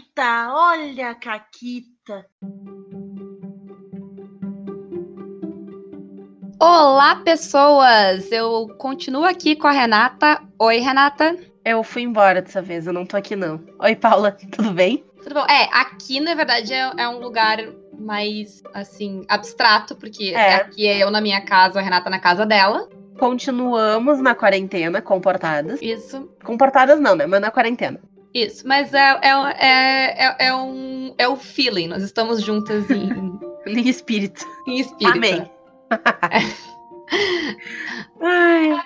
Caquita, olha a Caquita. Olá, pessoas! Eu continuo aqui com a Renata. Oi, Renata. Eu fui embora dessa vez, eu não tô aqui não. Oi, Paula, tudo bem? Tudo bom? É, aqui na verdade é, é um lugar mais, assim, abstrato, porque É. aqui é eu na minha casa, a Renata na casa dela. Continuamos na quarentena, comportadas. Isso, Comportadas não, né? Mas na quarentena. Isso. Mas é, é, é, é, é um, é o feeling. Nós estamos juntas em, Em espírito. em espírito. Amém. Ai,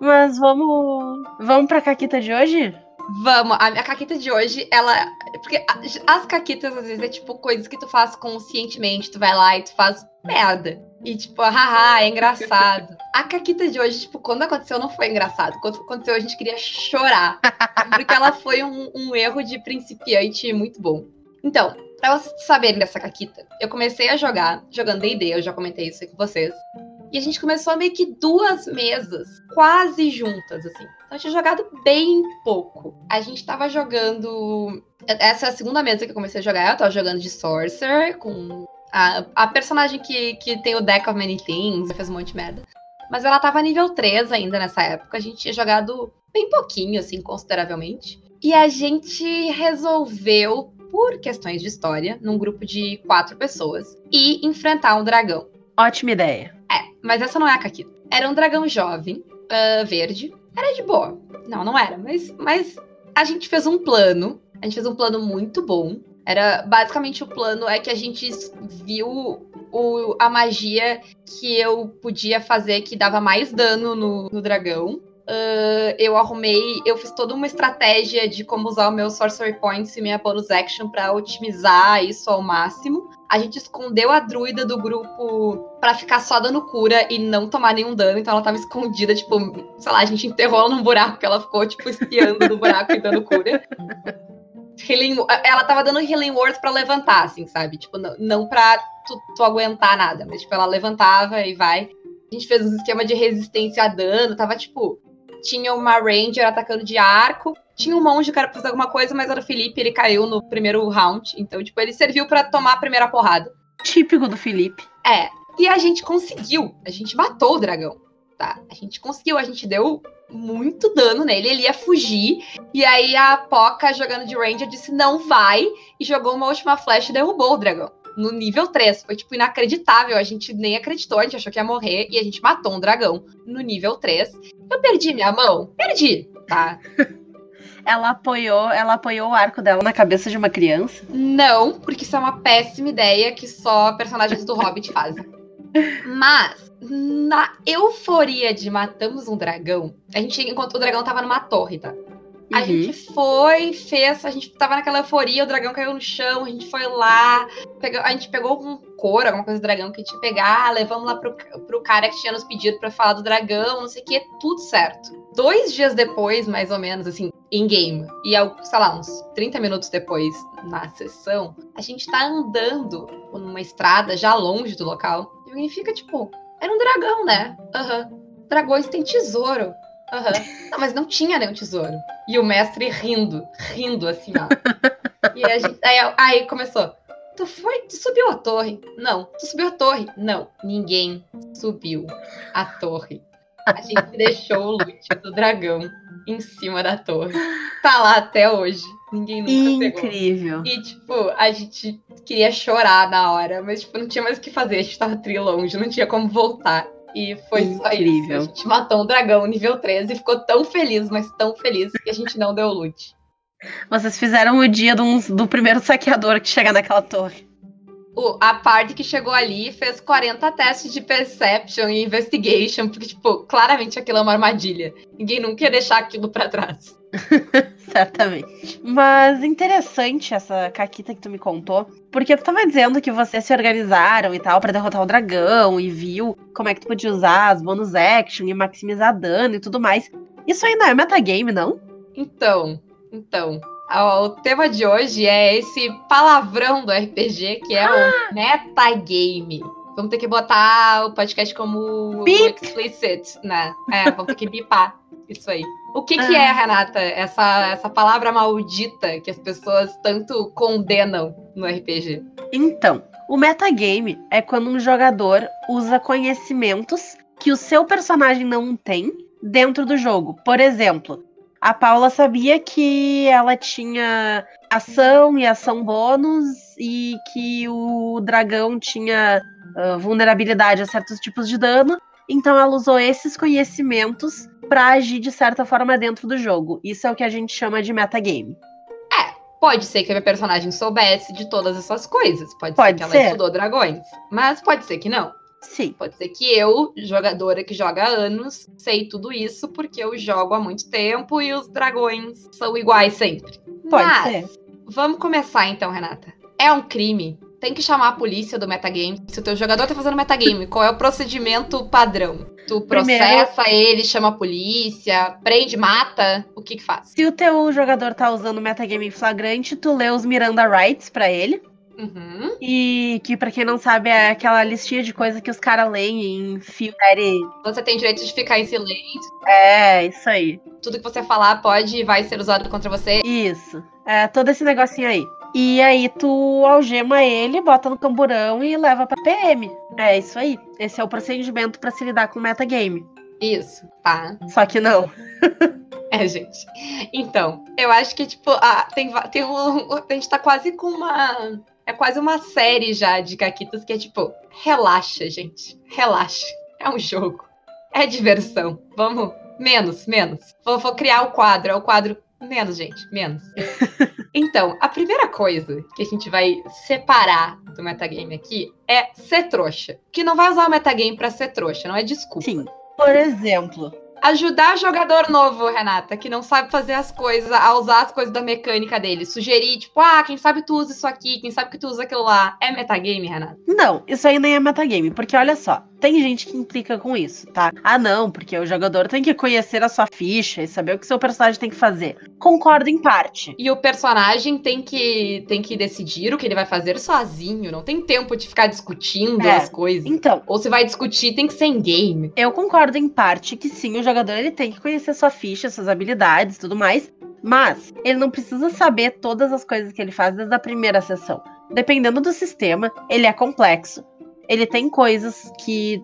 mas vamos. Vamos pra Caquita de hoje? Vamos, a minha caquita de hoje, ela. Porque as caquitas, às vezes, é tipo coisas que tu faz conscientemente. Tu vai lá e tu faz merda. E tipo, haha, é engraçado. A caquita de hoje, tipo, quando aconteceu, não foi engraçado. Quando aconteceu, a gente queria chorar. Porque ela foi um, um erro de principiante muito bom. Então, pra vocês saberem dessa caquita, eu comecei a jogar, jogando D&D, eu já comentei isso aí com vocês. E a gente começou meio que duas mesas, quase juntas, assim. Então, eu tinha jogado bem pouco. A gente tava jogando. Essa é a segunda mesa que eu comecei a jogar. Eu tava jogando de Sorcerer com a, a personagem que, que tem o Deck of Many Things, fez um monte de merda. Mas ela tava nível 3 ainda nessa época. A gente tinha jogado bem pouquinho, assim, consideravelmente. E a gente resolveu, por questões de história, num grupo de quatro pessoas, ir enfrentar um dragão. Ótima ideia. Mas essa não é a Caquita. Era um dragão jovem, ah, verde. Era de boa. Não, não era, mas, mas a gente fez um plano. A gente fez um plano muito bom. Era basicamente o plano é que a gente viu o, a magia que eu podia fazer que dava mais dano no, no dragão. Ah, eu arrumei, eu fiz toda uma estratégia de como usar o meu Sorcery Points e minha bonus action pra otimizar isso ao máximo. A gente escondeu a druida do grupo pra ficar só dando cura e não tomar nenhum dano. Então ela tava escondida, tipo, sei lá, a gente enterrou ela num buraco que ela ficou, tipo, espiando do buraco e dando cura. Healing, ela tava dando healing word pra levantar, assim, sabe? Tipo, não, não pra tu, tu aguentar nada, mas tipo, ela levantava e vai. A gente fez um esquema de resistência a dano, tava tipo, tinha uma ranger atacando de arco, tinha um monge que era pra fazer alguma coisa, mas era o Felipe, ele caiu no primeiro round, então tipo, ele serviu pra tomar a primeira porrada. Típico do Felipe. É, e a gente conseguiu, a gente matou o dragão, tá? A gente conseguiu, a gente deu muito dano nele, ele ia fugir, e aí a Poca jogando de Ranger disse não vai, e jogou uma última flash e derrubou o dragão. No nível 3, foi tipo inacreditável, a gente nem acreditou, a gente achou que ia morrer, e a gente matou um dragão no nível 3. Eu perdi minha mão? Perdi, tá? Ela apoiou, ela apoiou o arco dela na cabeça de uma criança. Não, porque isso é uma péssima ideia que só personagens do Hobbit fazem. Mas, na euforia de matamos um dragão, a gente encontrou o dragão tava numa torre, tá? A Uhum. gente foi, fez, a gente tava naquela euforia, o dragão caiu no chão, a gente foi lá, pegou- a gente pegou um couro, alguma coisa do dragão que a gente ia pegar, levamos lá pro, pro cara que tinha nos pedido pra falar do dragão, não sei o que, tudo certo. Dois dias depois, mais ou menos, assim, em game, e ao- sei lá, uns 30 minutos depois na sessão, a gente tá andando numa estrada já longe do local, e alguém fica tipo, era um dragão, né? Aham. Dragões têm tesouro. Aham. Não, mas não tinha nenhum tesouro. E o mestre rindo, rindo assim, ó. E a gente, aí, aí começou. Tu foi, tu subiu a torre? Não. Tu subiu a torre? Não. Ninguém subiu a torre. A gente deixou o loot do dragão em cima da torre. Tá lá até hoje. Ninguém nunca pegou. Incrível. E, tipo, a gente queria chorar na hora, mas, tipo, não tinha mais o que fazer. A gente tava tri longe, não tinha como voltar. E foi. Incrível. A gente matou um dragão nível 13 e ficou tão feliz, mas tão feliz que a gente não deu loot. Vocês fizeram o dia do, do primeiro saqueador que chega naquela torre. A parte que chegou ali fez 40 testes de perception e investigation, porque, tipo, claramente aquilo é uma armadilha. Ninguém nunca ia deixar aquilo pra trás. Certamente. Mas interessante essa caquita que tu me contou, porque tu tava dizendo que vocês se organizaram e tal pra derrotar o dragão e viu como é que tu podia usar as bonus action e maximizar dano e tudo mais. Isso aí não é metagame, não? Então, então, o tema de hoje é esse palavrão do RPG, que é o metagame. Vamos ter que botar o podcast como Bip. explicit, né? É, vamos ter que bipar isso aí. O que, que é, Renata, essa, essa palavra maldita que as pessoas tanto condenam no RPG? Então, o metagame é quando um jogador usa conhecimentos que o seu personagem não tem dentro do jogo. Por exemplo, a Paula sabia que ela tinha ação e ação bônus e que o dragão tinha uh, vulnerabilidade a certos tipos de dano. Então ela usou esses conhecimentos para agir de certa forma dentro do jogo. Isso é o que a gente chama de metagame. É, pode ser que a minha personagem soubesse de todas essas coisas. Pode, pode ser que ser. ela estudou dragões. Mas pode ser que não. Sim. Pode ser que eu, jogadora que joga há anos, sei tudo isso porque eu jogo há muito tempo e os dragões são iguais sempre. Pode Mas, ser. Vamos começar então, Renata. É um crime. Tem que chamar a polícia do metagame. Se o teu jogador tá fazendo metagame, qual é o procedimento padrão? Tu Primeiro- processa ele, chama a polícia, prende, mata? O que que faz? Se o teu jogador tá usando metagame flagrante, tu lê os Miranda Rights pra ele. Uhum. E que, pra quem não sabe, é aquela listinha de coisa que os caras leem em filme. Você tem direito de ficar em silêncio. É, isso aí. Tudo que você falar pode e vai ser usado contra você. Isso. É, todo esse negocinho aí. E aí tu algema ele, bota no camburão e leva pra PM. É isso aí. Esse é o procedimento pra se lidar com metagame. Isso, tá? Só que não. É, gente. Então, eu acho que, tipo, ah, tem, tem um. A gente tá quase com uma. É quase uma série já de Caquitas que é tipo, relaxa, gente. Relaxa. É um jogo. É diversão. Vamos. Menos, menos. Vou, vou criar o quadro. É o quadro. Menos, gente. Menos. Então, a primeira coisa que a gente vai separar do metagame aqui é ser trouxa. Que não vai usar o metagame pra ser trouxa, não é desculpa. Sim. Por exemplo, Ajudar jogador novo, Renata, que não sabe fazer as coisas, a usar as coisas da mecânica dele. Sugerir, tipo, ah, quem sabe tu usa isso aqui, quem sabe que tu usa aquilo lá. É metagame, Renata? Não, isso aí nem é metagame, porque olha só, tem gente que implica com isso, tá? Ah, não, porque o jogador tem que conhecer a sua ficha e saber o que seu personagem tem que fazer. Concordo em parte. E o personagem tem que, tem que decidir o que ele vai fazer sozinho. Não tem tempo de ficar discutindo É. as coisas. Então, Ou se vai discutir, tem que ser em game. eu concordo em parte que sim, o jogador ele tem que conhecer sua ficha, suas habilidades e tudo mais, mas ele não precisa saber todas as coisas que ele faz desde a primeira sessão. Dependendo do sistema, ele é complexo. Ele tem coisas que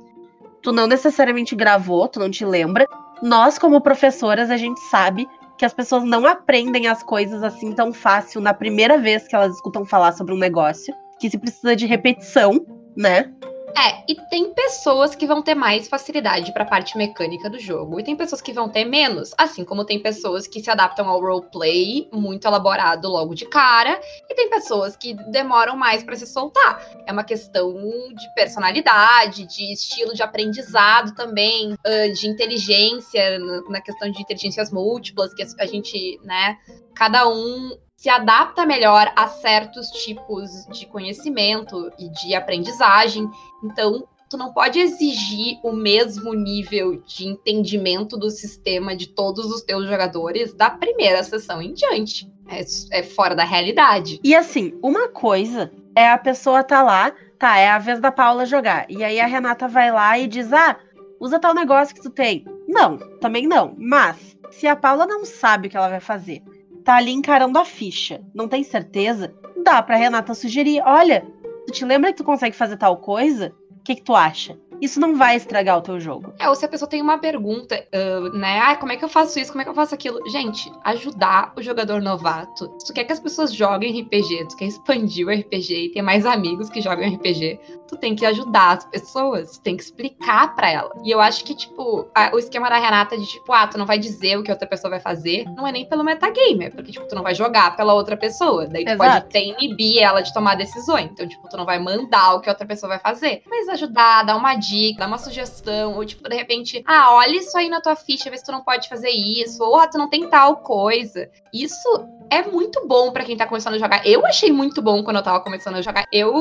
tu não necessariamente gravou, tu não te lembra. Nós, como professoras, a gente sabe que as pessoas não aprendem as coisas assim tão fácil na primeira vez que elas escutam falar sobre um negócio, que se precisa de repetição, né? É, e tem pessoas que vão ter mais facilidade pra parte mecânica do jogo, e tem pessoas que vão ter menos, assim como tem pessoas que se adaptam ao roleplay muito elaborado logo de cara, e tem pessoas que demoram mais pra se soltar. É uma questão de personalidade, de estilo de aprendizado também, de inteligência, na questão de inteligências múltiplas, que a gente, né, cada um se adapta melhor a certos tipos de conhecimento e de aprendizagem. Então, tu não pode exigir o mesmo nível de entendimento do sistema de todos os teus jogadores da primeira sessão em diante. É, é fora da realidade. E assim, uma coisa é a pessoa tá lá, tá, é a vez da Paula jogar. E aí a Renata vai lá e diz: ah, usa tal negócio que tu tem. Não, também não. Mas, se a Paula não sabe o que ela vai fazer, tá ali encarando a ficha, não tem certeza, dá pra Renata sugerir: olha, tu te lembra que tu consegue fazer tal coisa? O que, que tu acha? Isso não vai estragar o teu jogo. É, ou se a pessoa tem uma pergunta, ah, né? Ah, como é que eu faço isso? Como é que eu faço aquilo? Gente, ajudar o jogador novato. Se tu quer que as pessoas joguem RPG, tu quer expandir o RPG e ter mais amigos que jogam RPG, tu tem que ajudar as pessoas, tu tem que explicar pra ela. E eu acho que, tipo, a- o esquema da Renata de, tipo, ah, tu não vai dizer o que a outra pessoa vai fazer, não é nem pelo metagame, é porque, tipo, tu não vai jogar pela outra pessoa. Daí tu Exato. pode até inibir ela de tomar decisões. Então, tipo, tu não vai mandar o que a outra pessoa vai fazer. Mas ajudar, dar uma dica, dar uma sugestão, ou, tipo, de repente, ah, olha isso aí na tua ficha, vê se tu não pode fazer isso, ou ah, tu não tem tal coisa. Isso é muito bom pra quem tá começando a jogar. Eu achei muito bom quando eu tava começando a jogar. Eu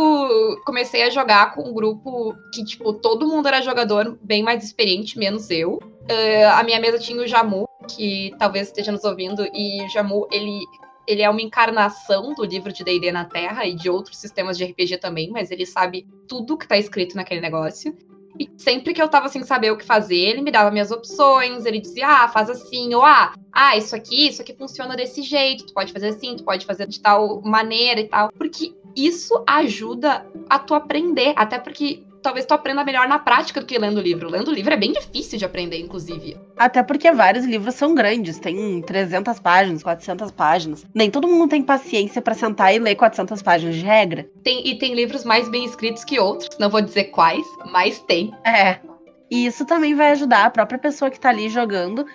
comecei a jogar com um grupo que, tipo, todo mundo era jogador bem mais experiente, menos eu. Eh, a minha mesa tinha o Jamu, que talvez esteja nos ouvindo, e o Jamu, ele. Ele é uma encarnação do livro de D&D na Terra e de outros sistemas de RPG também, mas ele sabe tudo que tá escrito naquele negócio. E sempre que eu tava sem saber o que fazer, ele me dava minhas opções, ele dizia, ah, faz assim, ou ah, ah, isso aqui, isso aqui funciona desse jeito, tu pode fazer assim, tu pode fazer de tal maneira e tal. Porque isso ajuda a tu aprender, até porque talvez tu aprenda melhor na prática do que lendo o livro. Lendo o livro é bem difícil de aprender, inclusive. Até porque vários livros são grandes, tem 300 páginas, 400 páginas. Nem todo mundo tem paciência para sentar e ler 400 páginas de regra. Tem, e tem livros mais bem escritos que outros, não vou dizer quais, mas tem. É. E isso também vai ajudar a própria pessoa que tá ali jogando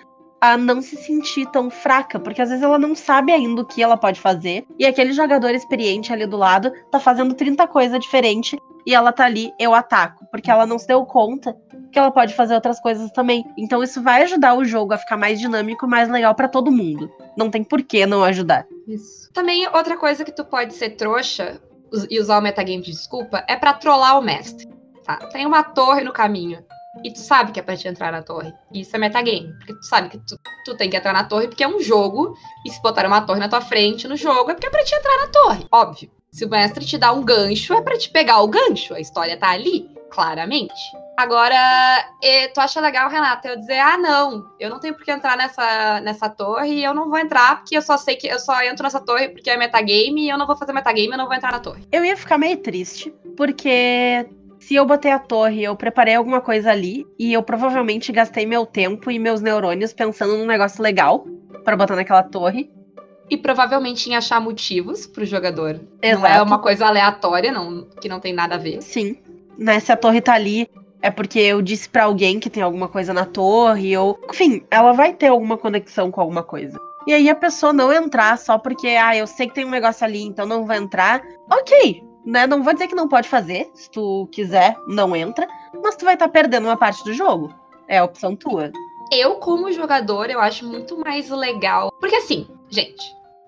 a não se sentir tão fraca, porque às vezes ela não sabe ainda o que ela pode fazer, e aquele jogador experiente ali do lado tá fazendo 30 coisas diferentes e ela tá ali, eu ataco, porque ela não se deu conta que ela pode fazer outras coisas também. Então isso vai ajudar o jogo a ficar mais dinâmico, mais legal para todo mundo. Não tem por que não ajudar. Isso. Também outra coisa que tu pode ser trouxa e usar o metagame de desculpa é para trollar o mestre. Tá? Tem uma torre no caminho. E tu sabe que é pra te entrar na torre. Isso é metagame. Porque tu sabe que tu, tu tem que entrar na torre porque é um jogo. E se botar uma torre na tua frente no jogo, é porque é pra te entrar na torre. Óbvio. Se o mestre te dá um gancho, é para te pegar o gancho. A história tá ali, claramente. Agora, tu acha legal, Renata, eu dizer, ah, não, eu não tenho por que entrar nessa, nessa torre e eu não vou entrar porque eu só sei que eu só entro nessa torre porque é metagame e eu não vou fazer metagame, eu não vou entrar na torre. Eu ia ficar meio triste, porque se eu botei a torre, eu preparei alguma coisa ali e eu provavelmente gastei meu tempo e meus neurônios pensando num negócio legal para botar naquela torre e provavelmente em achar motivos pro jogador. Exato. Não é uma coisa aleatória, não, que não tem nada a ver. Sim. Né, se a torre tá ali, é porque eu disse para alguém que tem alguma coisa na torre, ou. Enfim, ela vai ter alguma conexão com alguma coisa. E aí a pessoa não entrar só porque, ah, eu sei que tem um negócio ali, então não vai entrar. Ok, né? Não vou dizer que não pode fazer. Se tu quiser, não entra. Mas tu vai estar tá perdendo uma parte do jogo. É a opção tua. Eu, como jogador, eu acho muito mais legal. Porque assim, gente,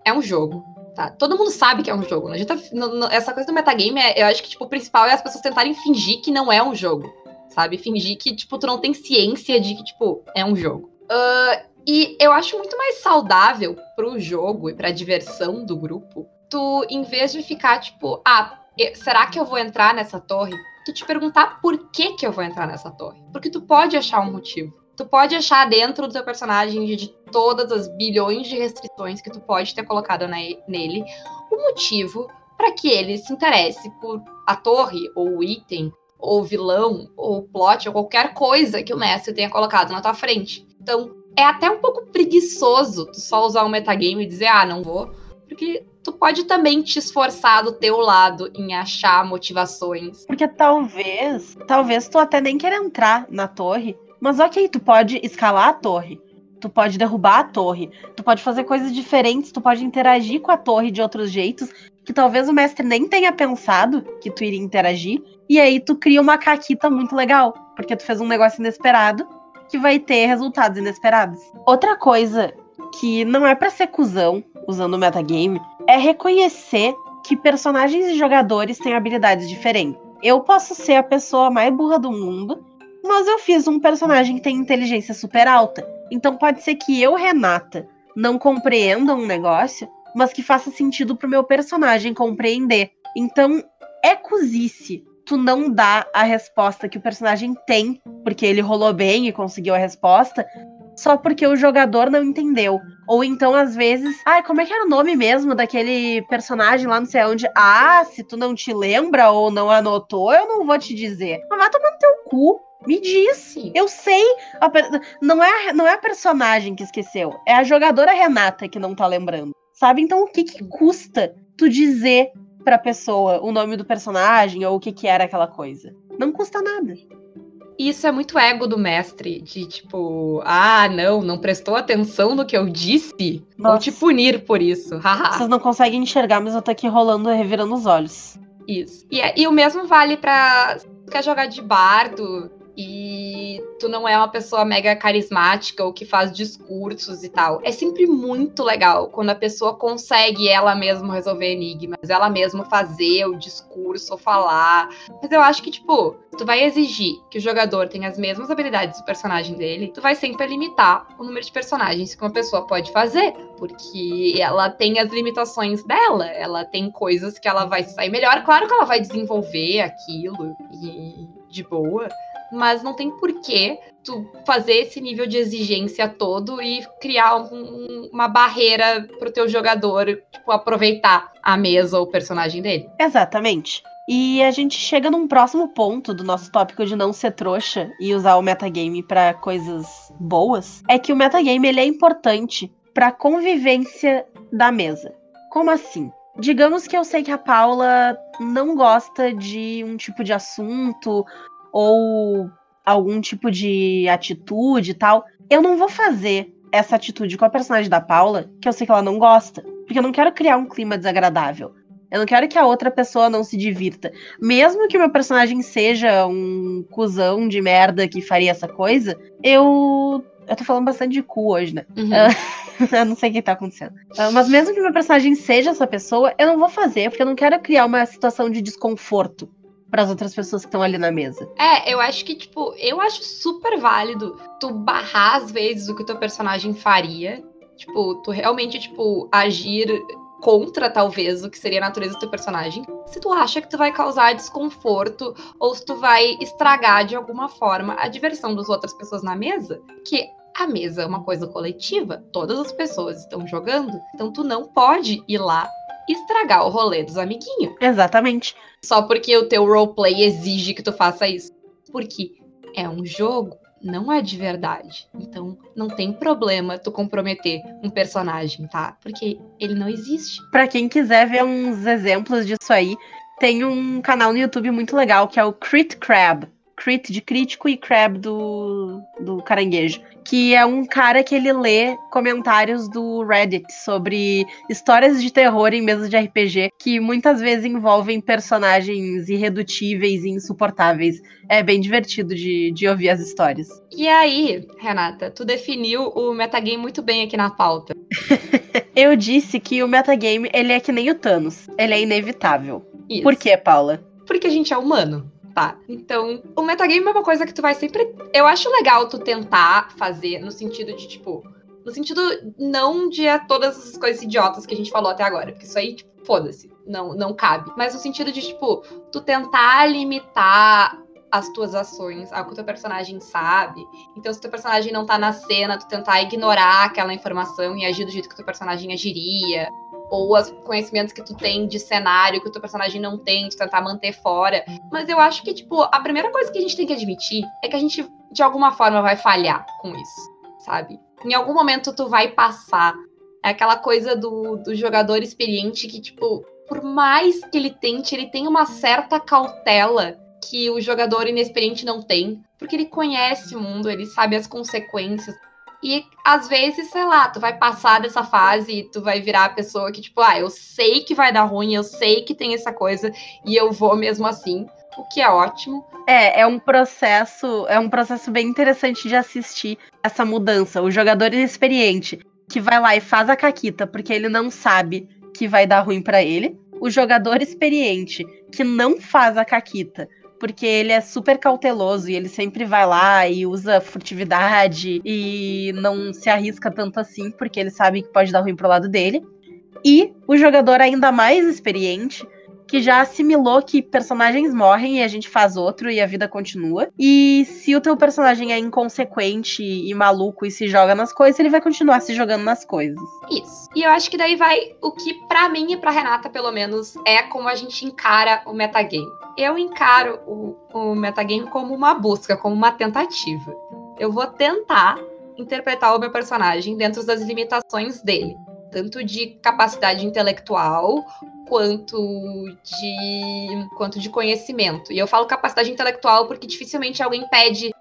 é um jogo. Tá? Todo mundo sabe que é um jogo. Né? Tá, no, no, essa coisa do metagame, é, eu acho que tipo, o principal é as pessoas tentarem fingir que não é um jogo. Sabe? Fingir que, tipo, tu não tem ciência de que, tipo, é um jogo. Uh, e eu acho muito mais saudável pro jogo e pra diversão do grupo, tu, em vez de ficar, tipo, ah, será que eu vou entrar nessa torre? Tu te perguntar por que que eu vou entrar nessa torre. Porque tu pode achar um motivo tu pode achar dentro do teu personagem de todas as bilhões de restrições que tu pode ter colocado na, nele o motivo para que ele se interesse por a torre ou o item ou vilão ou plot ou qualquer coisa que o mestre tenha colocado na tua frente. Então, é até um pouco preguiçoso tu só usar um metagame e dizer, ah, não vou, porque tu pode também te esforçar do teu lado em achar motivações. Porque talvez, talvez tu até nem queira entrar na torre, mas ok, tu pode escalar a torre. Tu pode derrubar a torre. Tu pode fazer coisas diferentes. Tu pode interagir com a torre de outros jeitos. Que talvez o mestre nem tenha pensado que tu iria interagir. E aí tu cria uma caquita muito legal. Porque tu fez um negócio inesperado que vai ter resultados inesperados. Outra coisa que não é para ser cuzão usando o metagame é reconhecer que personagens e jogadores têm habilidades diferentes. Eu posso ser a pessoa mais burra do mundo mas eu fiz um personagem que tem inteligência super alta. Então pode ser que eu, Renata, não compreenda um negócio, mas que faça sentido pro meu personagem compreender. Então é cozice tu não dá a resposta que o personagem tem, porque ele rolou bem e conseguiu a resposta, só porque o jogador não entendeu. Ou então, às vezes, ai, como é que era o nome mesmo daquele personagem lá não sei onde? Ah, se tu não te lembra ou não anotou, eu não vou te dizer. Mas vai tomar no teu cu. Me disse. Eu sei. Não, é, não é a personagem que esqueceu. É a jogadora Renata que não tá lembrando. Sabe? Então o que, que custa tu dizer pra pessoa o nome do personagem ou o que, que era aquela coisa? Não custa nada. Isso é muito ego do mestre, de tipo, ah, não, não prestou atenção no que eu disse? Nossa. Vou te punir por isso. Vocês não conseguem enxergar, mas eu tô aqui rolando, revirando os olhos. Isso. E, é, e o mesmo vale pra. Quer jogar de bardo, e tu não é uma pessoa mega carismática ou que faz discursos e tal. É sempre muito legal quando a pessoa consegue ela mesma resolver enigmas, ela mesma fazer o discurso ou falar. Mas eu acho que, tipo, tu vai exigir que o jogador tenha as mesmas habilidades do personagem dele, tu vai sempre limitar o número de personagens que uma pessoa pode fazer, porque ela tem as limitações dela, ela tem coisas que ela vai sair melhor. Claro que ela vai desenvolver aquilo e de boa. Mas não tem porquê tu fazer esse nível de exigência todo e criar um, uma barreira pro teu jogador, tipo, aproveitar a mesa ou o personagem dele. Exatamente. E a gente chega num próximo ponto do nosso tópico de não ser trouxa e usar o metagame para coisas boas, é que o metagame ele é importante para convivência da mesa. Como assim? Digamos que eu sei que a Paula não gosta de um tipo de assunto ou algum tipo de atitude e tal. Eu não vou fazer essa atitude com a personagem da Paula, que eu sei que ela não gosta, porque eu não quero criar um clima desagradável. Eu não quero que a outra pessoa não se divirta. Mesmo que o meu personagem seja um cuzão de merda que faria essa coisa, eu. Eu tô falando bastante de cu hoje, né? Uhum. eu não sei o que tá acontecendo. Uh, mas mesmo que meu personagem seja essa pessoa, eu não vou fazer, porque eu não quero criar uma situação de desconforto para as outras pessoas que estão ali na mesa. É, eu acho que, tipo, eu acho super válido tu barrar às vezes o que o teu personagem faria. Tipo, tu realmente, tipo, agir contra, talvez, o que seria a natureza do teu personagem. Se tu acha que tu vai causar desconforto ou se tu vai estragar de alguma forma a diversão das outras pessoas na mesa, que a mesa é uma coisa coletiva, todas as pessoas estão jogando, então tu não pode ir lá estragar o rolê dos amiguinhos. Exatamente. Só porque o teu roleplay exige que tu faça isso. Porque é um jogo não é de verdade. Então, não tem problema tu comprometer um personagem, tá? Porque ele não existe. Para quem quiser ver uns exemplos disso aí, tem um canal no YouTube muito legal que é o Crit Crab. Crit de crítico e Crab do, do caranguejo que é um cara que ele lê comentários do Reddit sobre histórias de terror em mesas de RPG que muitas vezes envolvem personagens irredutíveis e insuportáveis. É bem divertido de, de ouvir as histórias. E aí, Renata, tu definiu o metagame muito bem aqui na pauta. Eu disse que o metagame ele é que nem o Thanos, ele é inevitável. Isso. Por quê, Paula? Porque a gente é humano tá? Então, o metagame é uma coisa que tu vai sempre. Eu acho legal tu tentar fazer no sentido de, tipo. No sentido não de todas as coisas idiotas que a gente falou até agora, porque isso aí, tipo, foda-se, não, não cabe. Mas no sentido de, tipo, tu tentar limitar as tuas ações ao que o teu personagem sabe. Então, se o teu personagem não tá na cena, tu tentar ignorar aquela informação e agir do jeito que o teu personagem agiria ou os conhecimentos que tu tem de cenário que o teu personagem não tem, de tentar manter fora. Mas eu acho que, tipo, a primeira coisa que a gente tem que admitir é que a gente, de alguma forma, vai falhar com isso, sabe? Em algum momento tu vai passar. É aquela coisa do, do jogador experiente que, tipo, por mais que ele tente, ele tem uma certa cautela que o jogador inexperiente não tem, porque ele conhece o mundo, ele sabe as consequências. E às vezes, sei lá, tu vai passar dessa fase e tu vai virar a pessoa que, tipo, ah, eu sei que vai dar ruim, eu sei que tem essa coisa e eu vou mesmo assim, o que é ótimo. É, é um processo, é um processo bem interessante de assistir essa mudança. O jogador inexperiente que vai lá e faz a caquita porque ele não sabe que vai dar ruim para ele. O jogador experiente que não faz a caquita porque ele é super cauteloso e ele sempre vai lá e usa furtividade e não se arrisca tanto assim, porque ele sabe que pode dar ruim pro lado dele. E o jogador ainda mais experiente que já assimilou que personagens morrem e a gente faz outro e a vida continua. E se o teu personagem é inconsequente e maluco e se joga nas coisas, ele vai continuar se jogando nas coisas. Isso. E eu acho que daí vai o que para mim e pra Renata, pelo menos, é como a gente encara o metagame. Eu encaro o, o metagame como uma busca, como uma tentativa. Eu vou tentar interpretar o meu personagem dentro das limitações dele tanto de capacidade intelectual quanto de quanto de conhecimento. E eu falo capacidade intelectual porque dificilmente alguém pede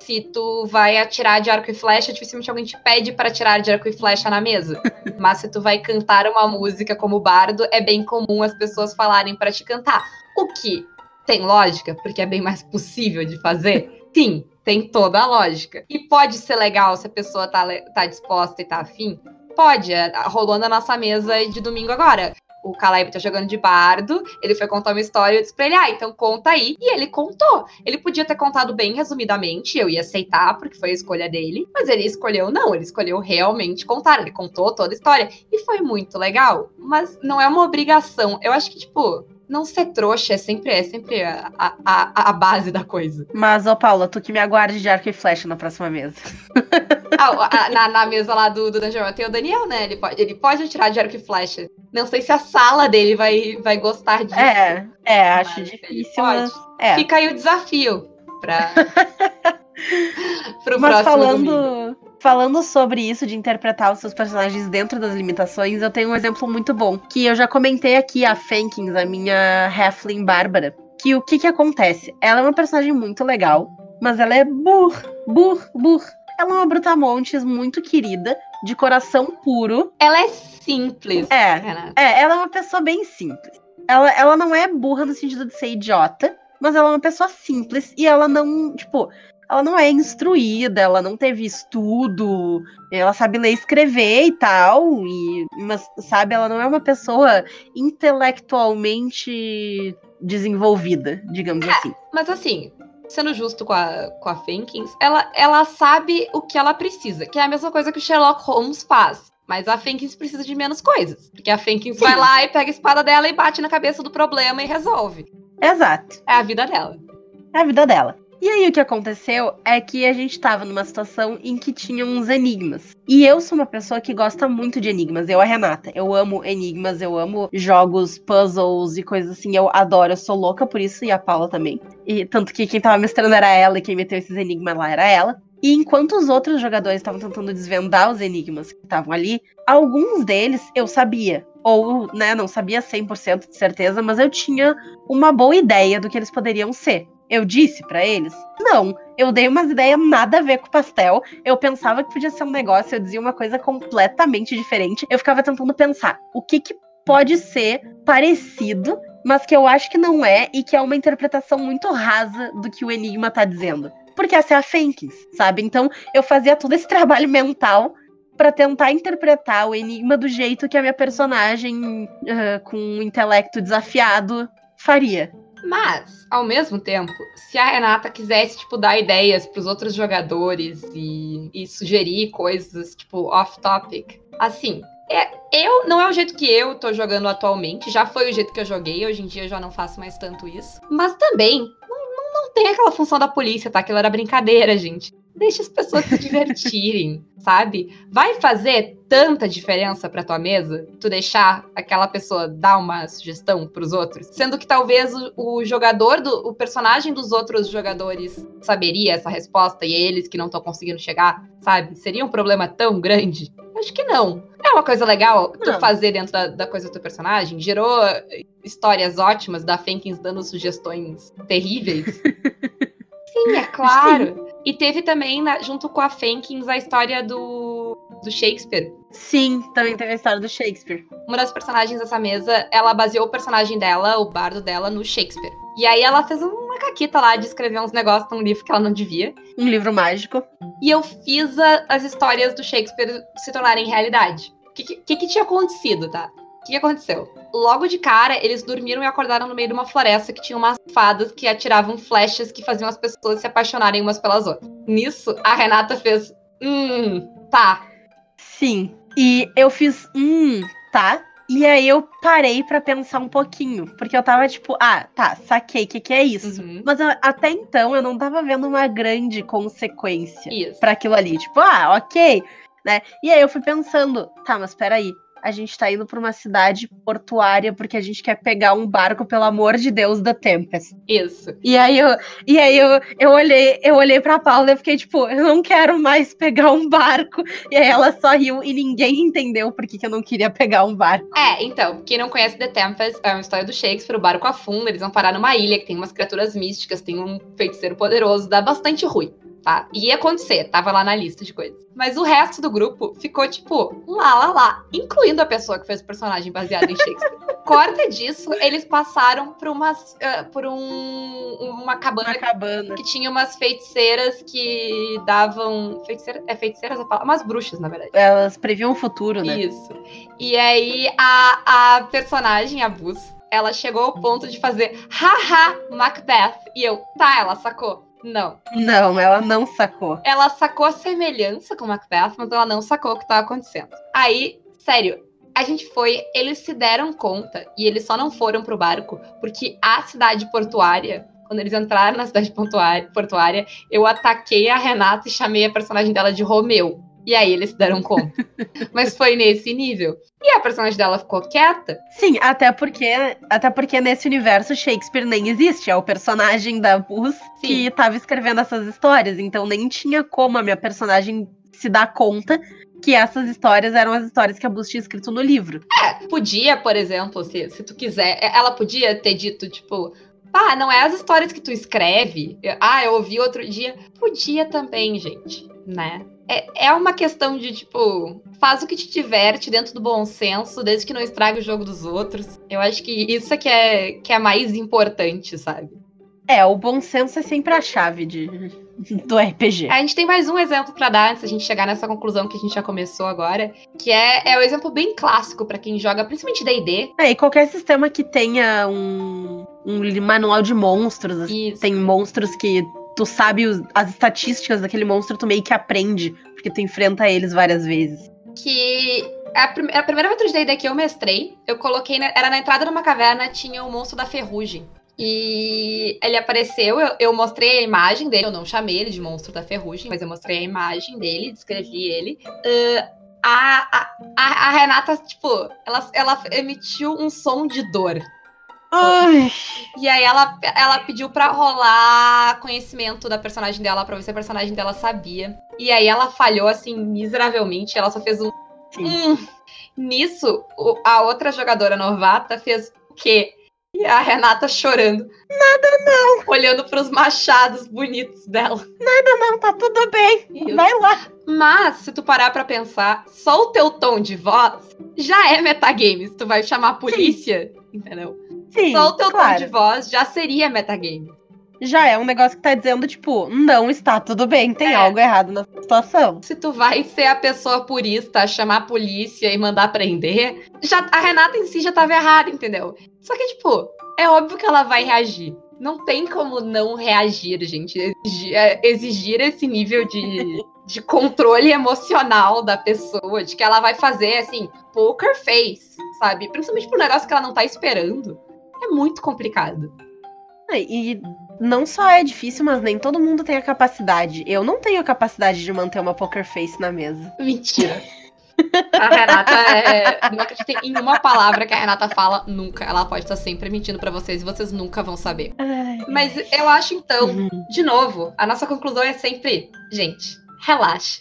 se tu vai atirar de arco e flecha, dificilmente alguém te pede para atirar de arco e flecha na mesa. Mas se tu vai cantar uma música como bardo, é bem comum as pessoas falarem para te cantar. O que tem lógica, porque é bem mais possível de fazer. Sim, tem toda a lógica. E pode ser legal se a pessoa tá, tá disposta e tá afim. Pode, é, rolou na nossa mesa de domingo agora o Caleb tá jogando de bardo, ele foi contar uma história, eu disse pra ele, ah, então conta aí. E ele contou. Ele podia ter contado bem resumidamente, eu ia aceitar, porque foi a escolha dele, mas ele escolheu não, ele escolheu realmente contar, ele contou toda a história. E foi muito legal, mas não é uma obrigação. Eu acho que, tipo, não ser trouxa é sempre, é sempre a, a, a base da coisa. Mas, ô Paula, tu que me aguarde de arco e flecha na próxima mesa. ah, a, na, na, mesa lá do, do Dungeon tem o Daniel, né? Ele pode, ele pode atirar de arco e flecha. Não sei se a sala dele vai, vai gostar disso. É, é, acho difícil. Mas, é. Fica aí o desafio pra. pro mas falando, domingo. Falando sobre isso de interpretar os seus personagens dentro das limitações, eu tenho um exemplo muito bom. Que eu já comentei aqui, a Fankins, a minha Halfling Bárbara. Que o que que acontece? Ela é uma personagem muito legal, mas ela é burr, burr, burr. Ela é uma brutamontes muito querida, de coração puro. Ela é simples. É, é ela é uma pessoa bem simples. Ela, ela não é burra no sentido de ser idiota, mas ela é uma pessoa simples e ela não, tipo, ela não é instruída, ela não teve estudo, ela sabe ler e escrever e tal, e, mas, sabe, ela não é uma pessoa intelectualmente desenvolvida, digamos é, assim. Mas assim, sendo justo com a, com a Fenkins, ela, ela sabe o que ela precisa, que é a mesma coisa que o Sherlock Holmes faz. Mas a Fenkins precisa de menos coisas. Porque a Fenkins Sim. vai lá e pega a espada dela e bate na cabeça do problema e resolve. Exato. É a vida dela. É a vida dela. E aí o que aconteceu é que a gente tava numa situação em que tinha uns enigmas. E eu sou uma pessoa que gosta muito de enigmas, eu a Renata. Eu amo enigmas, eu amo jogos, puzzles e coisas assim. Eu adoro, eu sou louca por isso e a Paula também. E tanto que quem tava mestrando era ela e quem meteu esses enigmas lá era ela. E enquanto os outros jogadores estavam tentando desvendar os enigmas que estavam ali, alguns deles eu sabia. Ou, né, não sabia 100% de certeza, mas eu tinha uma boa ideia do que eles poderiam ser. Eu disse para eles? Não. Eu dei umas ideias nada a ver com pastel. Eu pensava que podia ser um negócio, eu dizia uma coisa completamente diferente. Eu ficava tentando pensar o que, que pode ser parecido, mas que eu acho que não é e que é uma interpretação muito rasa do que o enigma tá dizendo. Porque essa é a Fenkins, sabe? Então eu fazia todo esse trabalho mental para tentar interpretar o enigma do jeito que a minha personagem uh, com um intelecto desafiado faria. Mas, ao mesmo tempo, se a Renata quisesse, tipo, dar ideias para os outros jogadores e, e, sugerir coisas, tipo, off-topic, assim, é, eu não é o jeito que eu tô jogando atualmente, já foi o jeito que eu joguei, hoje em dia eu já não faço mais tanto isso. Mas também, não, não, não tem aquela função da polícia, tá? Aquilo era brincadeira, gente. Deixa as pessoas se divertirem, sabe? Vai fazer tanta diferença para tua mesa tu deixar aquela pessoa dar uma sugestão para os outros, sendo que talvez o, o, jogador do o personagem dos outros jogadores saberia essa resposta e eles que não estão conseguindo chegar, sabe? Seria um problema tão grande? Acho que não. É uma coisa legal tu não. fazer dentro da, da, coisa do teu personagem. Gerou histórias ótimas da Fenkins dando sugestões terríveis. Sim, é claro. Sim. E teve também, junto com a Fenkins, a história do, do Shakespeare. Sim, também teve a história do Shakespeare. Uma das personagens dessa mesa, ela baseou o personagem dela, o bardo dela, no Shakespeare. E aí ela fez uma caquita lá de escrever uns negócios num livro que ela não devia. Um livro mágico. E eu fiz a, as histórias do Shakespeare se tornarem realidade. O que, que, que tinha acontecido, tá? Que, que aconteceu? Logo de cara, eles dormiram e acordaram no meio de uma floresta que tinha umas fadas que atiravam flechas que faziam as pessoas se apaixonarem umas pelas outras. Nisso, a Renata fez. Hum, tá. Sim. E eu fiz. Hum, tá. E aí eu parei para pensar um pouquinho, porque eu tava tipo, ah, tá, saquei, o que, que é isso? Uhum. Mas eu, até então eu não tava vendo uma grande consequência para aquilo ali. Tipo, ah, ok, né? E aí eu fui pensando, tá, mas peraí, a gente tá indo pra uma cidade portuária porque a gente quer pegar um barco, pelo amor de Deus, da Tempest. Isso. E aí eu, e aí eu, eu olhei, eu olhei pra Paula e fiquei tipo, eu não quero mais pegar um barco. E aí ela só riu e ninguém entendeu por que, que eu não queria pegar um barco. É, então, quem não conhece The Tempest, é uma história do Shakespeare, o barco afunda, eles vão parar numa ilha que tem umas criaturas místicas, tem um feiticeiro poderoso, dá bastante ruim tá? Ia acontecer, tava lá na lista de coisas. Mas o resto do grupo ficou tipo, lá, lá, lá, incluindo a pessoa que fez o personagem baseado em Shakespeare. Corta disso, eles passaram por umas uh, por um, uma cabana, uma cabana que tinha umas feiticeiras que davam feiticeira, é feiticeiras a palavra, umas bruxas, na verdade. Elas previam o futuro, né? Isso. E aí a, a personagem, a Bus, ela chegou ao ponto de fazer haha Macbeth. E eu, tá, ela sacou. Não. Não, ela não sacou. Ela sacou a semelhança com Macbeth, mas ela não sacou o que estava acontecendo. Aí, sério, a gente foi, eles se deram conta e eles só não foram pro barco porque a cidade portuária, quando eles entraram na cidade portuária, eu ataquei a Renata e chamei a personagem dela de Romeu. E aí eles se deram conta. Mas foi nesse nível. E a personagem dela ficou quieta. Sim, até porque, até porque nesse universo Shakespeare nem existe. É o personagem da Bus que estava escrevendo essas histórias. Então nem tinha como a minha personagem se dar conta que essas histórias eram as histórias que a Bus tinha escrito no livro. É, podia, por exemplo, se, se tu quiser, ela podia ter dito, tipo, ah, não é as histórias que tu escreve. Ah, eu ouvi outro dia. Podia também, gente, né? É, é uma questão de, tipo, faz o que te diverte dentro do bom senso, desde que não estrague o jogo dos outros. Eu acho que isso é que é, que é mais importante, sabe? É, o bom senso é sempre a chave de, do RPG. A gente tem mais um exemplo para dar antes da gente chegar nessa conclusão que a gente já começou agora, que é, é o exemplo bem clássico para quem joga, principalmente D&D. É, e qualquer sistema que tenha um, um manual de monstros, assim, tem monstros que tu sabe os, as estatísticas daquele monstro, tu meio que aprende, porque tu enfrenta eles várias vezes. Que a, prim a primeira aventura de D&D que eu mestrei, eu coloquei, na, era na entrada de uma caverna, tinha o monstro da ferrugem. E ele apareceu, eu, eu, mostrei a imagem dele, eu não chamei ele de monstro da ferrugem, mas eu mostrei a imagem dele, descrevi ele. Uh, a, a, a, Renata, tipo, ela, ela emitiu um som de dor. Ai. E aí ela, ela pediu pra rolar conhecimento da personagem dela, pra ver se a personagem dela sabia. E aí ela falhou, assim, miseravelmente. Ela só fez um. Hum. Nisso, a outra jogadora novata fez o quê? E a Renata chorando. Nada não. Olhando para os machados bonitos dela. Nada não, tá tudo bem. Isso. Vai lá. Mas, se tu parar para pensar, só o teu tom de voz já é metagame. Se tu vai chamar a polícia, Sim. entendeu? Sim, Só o teu claro. tom de voz já seria metagame. Já é um negócio que tá dizendo, tipo, não está tudo bem, tem é. algo errado na situação. Se tu vai ser a pessoa purista, chamar a polícia e mandar prender, já, a Renata em si já tava errada, entendeu? Só que, tipo, é óbvio que ela vai reagir. Não tem como não reagir, gente. Exigir, é, exigir esse nível de, de controle emocional da pessoa, de que ela vai fazer, assim, poker face, sabe? Principalmente pro negócio que ela não tá esperando é muito complicado. É, e não só é difícil, mas nem todo mundo tem a capacidade. Eu não tenho a capacidade de manter uma poker face na mesa. Mentira. A Renata é. Não acredito em uma palavra que a Renata fala nunca. Ela pode estar sempre mentindo para vocês e vocês nunca vão saber. Ai, Mas eu acho então, uhum. de novo, a nossa conclusão é sempre: gente, relaxe.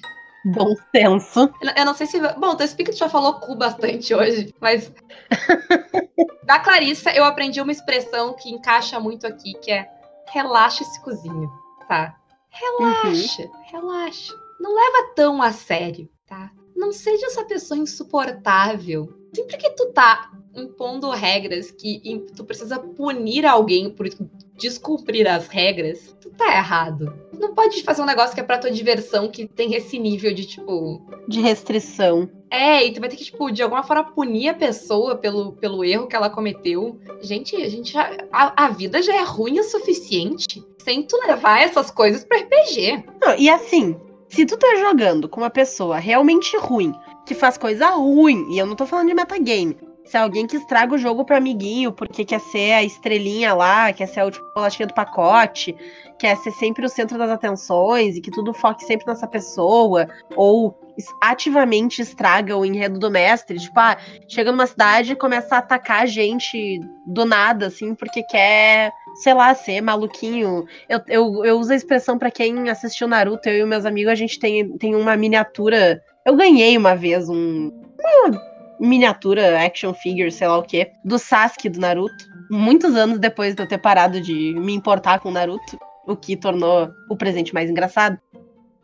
Bom senso. Eu não sei se. Bom, o Speak já falou cu bastante hoje, mas. da Clarissa, eu aprendi uma expressão que encaixa muito aqui, que é relaxa esse cozinho, tá? Relaxa, uhum. relaxa. Não leva tão a sério, tá? Não seja essa pessoa insuportável. Sempre que tu tá impondo regras que tu precisa punir alguém por descumprir as regras, tu tá errado. Não pode fazer um negócio que é pra tua diversão, que tem esse nível de, tipo. De restrição. É, e tu vai ter que, tipo, de alguma forma punir a pessoa pelo, pelo erro que ela cometeu. Gente, a gente já. A, a vida já é ruim o suficiente sem tu levar essas coisas pro RPG. Não, e assim, se tu tá jogando com uma pessoa realmente ruim, que faz coisa ruim, e eu não tô falando de metagame, se é alguém que estraga o jogo pro amiguinho porque quer ser a estrelinha lá, quer ser a última bolachinha do pacote, quer ser sempre o centro das atenções e que tudo foque sempre nessa pessoa, ou ativamente estraga o enredo do mestre, tipo, ah, chega numa cidade e começa a atacar a gente do nada, assim, porque quer, sei lá, ser maluquinho. Eu, eu, eu uso a expressão para quem assistiu Naruto, eu e meus amigos, a gente tem, tem uma miniatura. Eu ganhei uma vez um. Uma miniatura, action figure, sei lá o que, do Sasuke do Naruto. Muitos anos depois de eu ter parado de me importar com o Naruto, o que tornou o presente mais engraçado.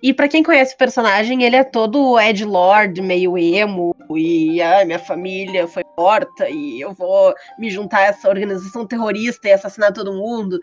E para quem conhece o personagem, ele é todo Ed Lord, meio emo, e ah, minha família foi morta, e eu vou me juntar a essa organização terrorista e assassinar todo mundo.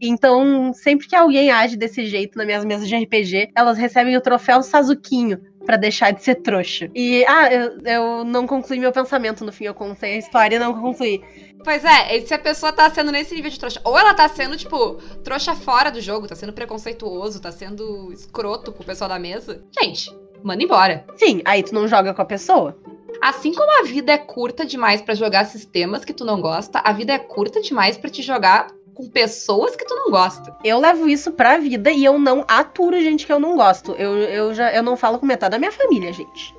Então, sempre que alguém age desse jeito nas minhas mesas de RPG, elas recebem o troféu Sazuquinho, para deixar de ser trouxa. E, ah, eu, eu não concluí meu pensamento no fim, eu contei a história e não concluí. Pois é, se a pessoa tá sendo nesse nível de trouxa, ou ela tá sendo, tipo, trouxa fora do jogo, tá sendo preconceituoso, tá sendo escroto com o pessoal da mesa, gente, manda embora. Sim, aí tu não joga com a pessoa. Assim como a vida é curta demais para jogar sistemas que tu não gosta, a vida é curta demais para te jogar com pessoas que tu não gosta. Eu levo isso pra vida e eu não aturo gente que eu não gosto. Eu, eu já eu não falo com metade da minha família, gente.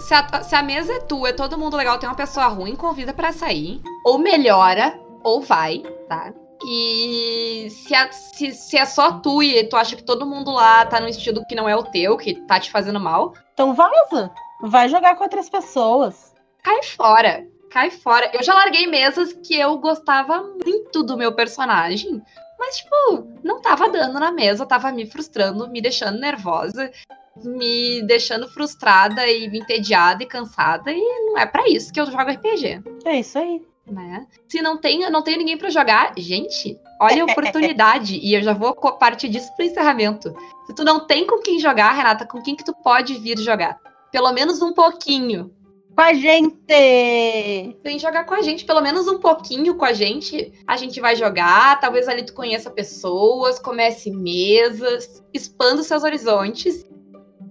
Se a, se a mesa é tua, é todo mundo legal, tem uma pessoa ruim, convida para sair. Ou melhora, ou vai, tá? E se, a, se, se, é só tu e tu acha que todo mundo lá tá num estilo que não é o teu, que tá te fazendo mal. Então vaza. Vai jogar com outras pessoas. Cai fora. Cai fora. Eu já larguei mesas que eu gostava muito do meu personagem. Mas, tipo, não tava dando na mesa, tava me frustrando, me deixando nervosa, me deixando frustrada e entediada e cansada. E não é para isso que eu jogo RPG. É isso aí né? Se não tem, não tenho ninguém para jogar, gente, olha a oportunidade e eu já vou partir disso pro encerramento. Se tu não tem com quem jogar, Renata, com quem que tu pode vir jogar? Pelo menos um pouquinho. Com a gente! Vem jogar com a gente, pelo menos um pouquinho com a gente. A gente vai jogar, talvez ali tu conheça pessoas, comece mesas, expanda os seus horizontes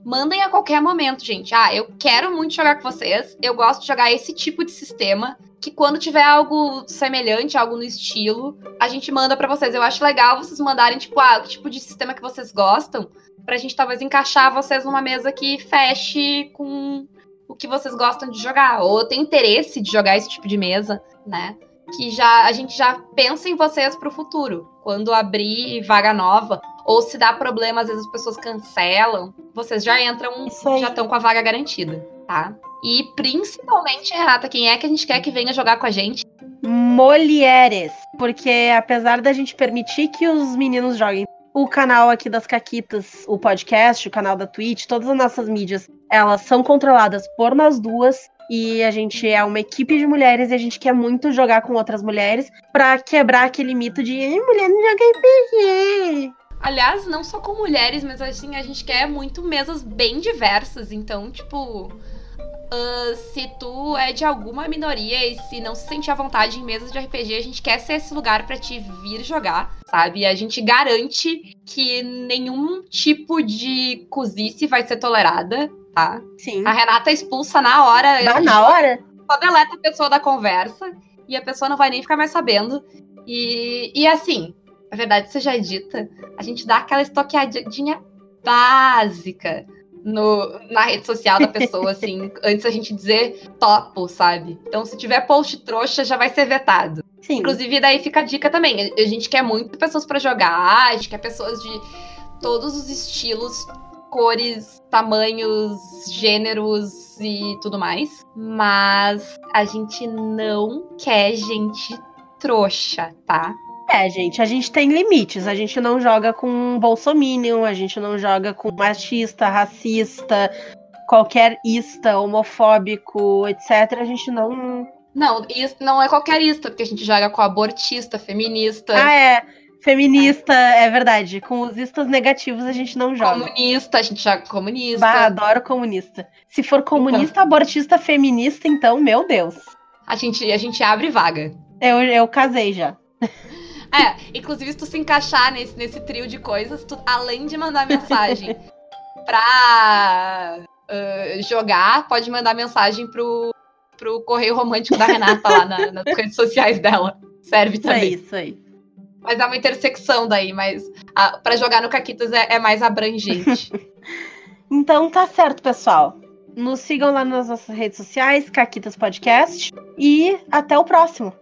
mandem a qualquer momento, gente. Ah, eu quero muito jogar com vocês. Eu gosto de jogar esse tipo de sistema. Que quando tiver algo semelhante, algo no estilo, a gente manda para vocês. Eu acho legal vocês mandarem, tipo, ah, que tipo de sistema que vocês gostam. Pra gente talvez encaixar vocês numa mesa que feche com o que vocês gostam de jogar. Ou tem interesse de jogar esse tipo de mesa, né? Que já a gente já pensa em vocês pro futuro. Quando abrir vaga nova ou se dá problema, às vezes as pessoas cancelam, vocês já entram, já estão com a vaga garantida, tá? E principalmente, Renata, quem é que a gente quer que venha jogar com a gente? Mulheres. Porque apesar da gente permitir que os meninos joguem, o canal aqui das Caquitas, o podcast, o canal da Twitch, todas as nossas mídias, elas são controladas por nós duas. E a gente é uma equipe de mulheres e a gente quer muito jogar com outras mulheres para quebrar aquele mito de mulher não joga RPG. Aliás, não só com mulheres, mas assim, a gente quer muito mesas bem diversas. Então, tipo, uh, se tu é de alguma minoria e se não se sente à vontade em mesas de RPG, a gente quer ser esse lugar para te vir jogar, sabe? A gente garante que nenhum tipo de cozice vai ser tolerada, tá? Sim. A Renata expulsa na hora. Dá na hora? Só deleta a pessoa da conversa e a pessoa não vai nem ficar mais sabendo. E, e assim, a verdade seja dita, a gente dá aquela estoqueadinha básica no, na rede social da pessoa, assim, antes a gente dizer topo, sabe? Então, se tiver post trouxa, já vai ser vetado. Sim. Inclusive, daí fica a dica também. A gente quer muito pessoas para jogar, a gente quer pessoas de todos os estilos, cores, tamanhos, gêneros e tudo mais. Mas a gente não quer gente trouxa, tá? É, gente, a gente tem limites. A gente não joga com bolsominion, a gente não joga com machista, racista, qualquer ista, homofóbico, etc. A gente não. Não, isso não é qualquer ista, porque a gente joga com abortista, feminista. Ah, é. Feminista, é. verdade. Com os istas negativos a gente não joga. Comunista, a gente joga comunista. Bah, adoro comunista. Se for comunista, então. abortista, feminista, então, meu Deus. A gente, a gente abre vaga. Eu, eu casei já. É, inclusive se tu se encaixar nesse, nesse trio de coisas, tu, além de mandar mensagem pra uh, jogar, pode mandar mensagem pro, pro correio romântico da Renata lá na, nas redes sociais dela. Serve também. É isso aí. Mas é uma intersecção daí, mas para jogar no Caquitas é, é mais abrangente. então tá certo, pessoal. Nos sigam lá nas nossas redes sociais, Caquitas Podcast. E até o próximo.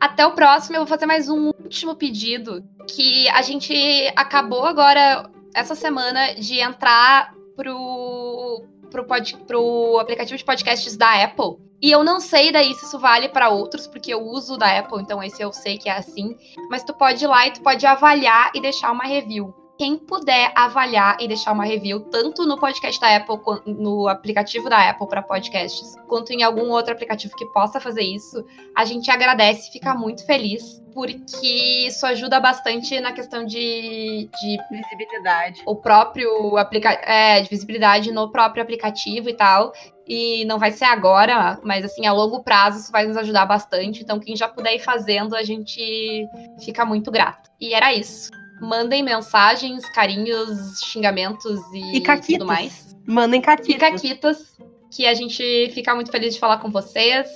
Até o próximo, eu vou fazer mais um último pedido. Que a gente acabou agora, essa semana, de entrar pro, pro, pod, pro aplicativo de podcasts da Apple. E eu não sei daí se isso vale para outros, porque eu uso da Apple, então esse eu sei que é assim. Mas tu pode ir lá e tu pode avaliar e deixar uma review quem puder avaliar e deixar uma review, tanto no podcast da Apple, no aplicativo da Apple para podcasts, quanto em algum outro aplicativo que possa fazer isso, a gente agradece, fica muito feliz, porque isso ajuda bastante na questão de, de visibilidade. O próprio aplicativo, é, de visibilidade no próprio aplicativo e tal. E não vai ser agora, mas assim, a longo prazo isso vai nos ajudar bastante. Então, quem já puder ir fazendo, a gente fica muito grato. E era isso. Mandem mensagens, carinhos, xingamentos e, e tudo mais. Mandem caquitas. E caquitas, que a gente fica muito feliz de falar com vocês.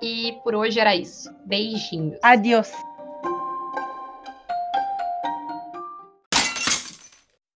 E por hoje era isso. Beijinhos. Adiós.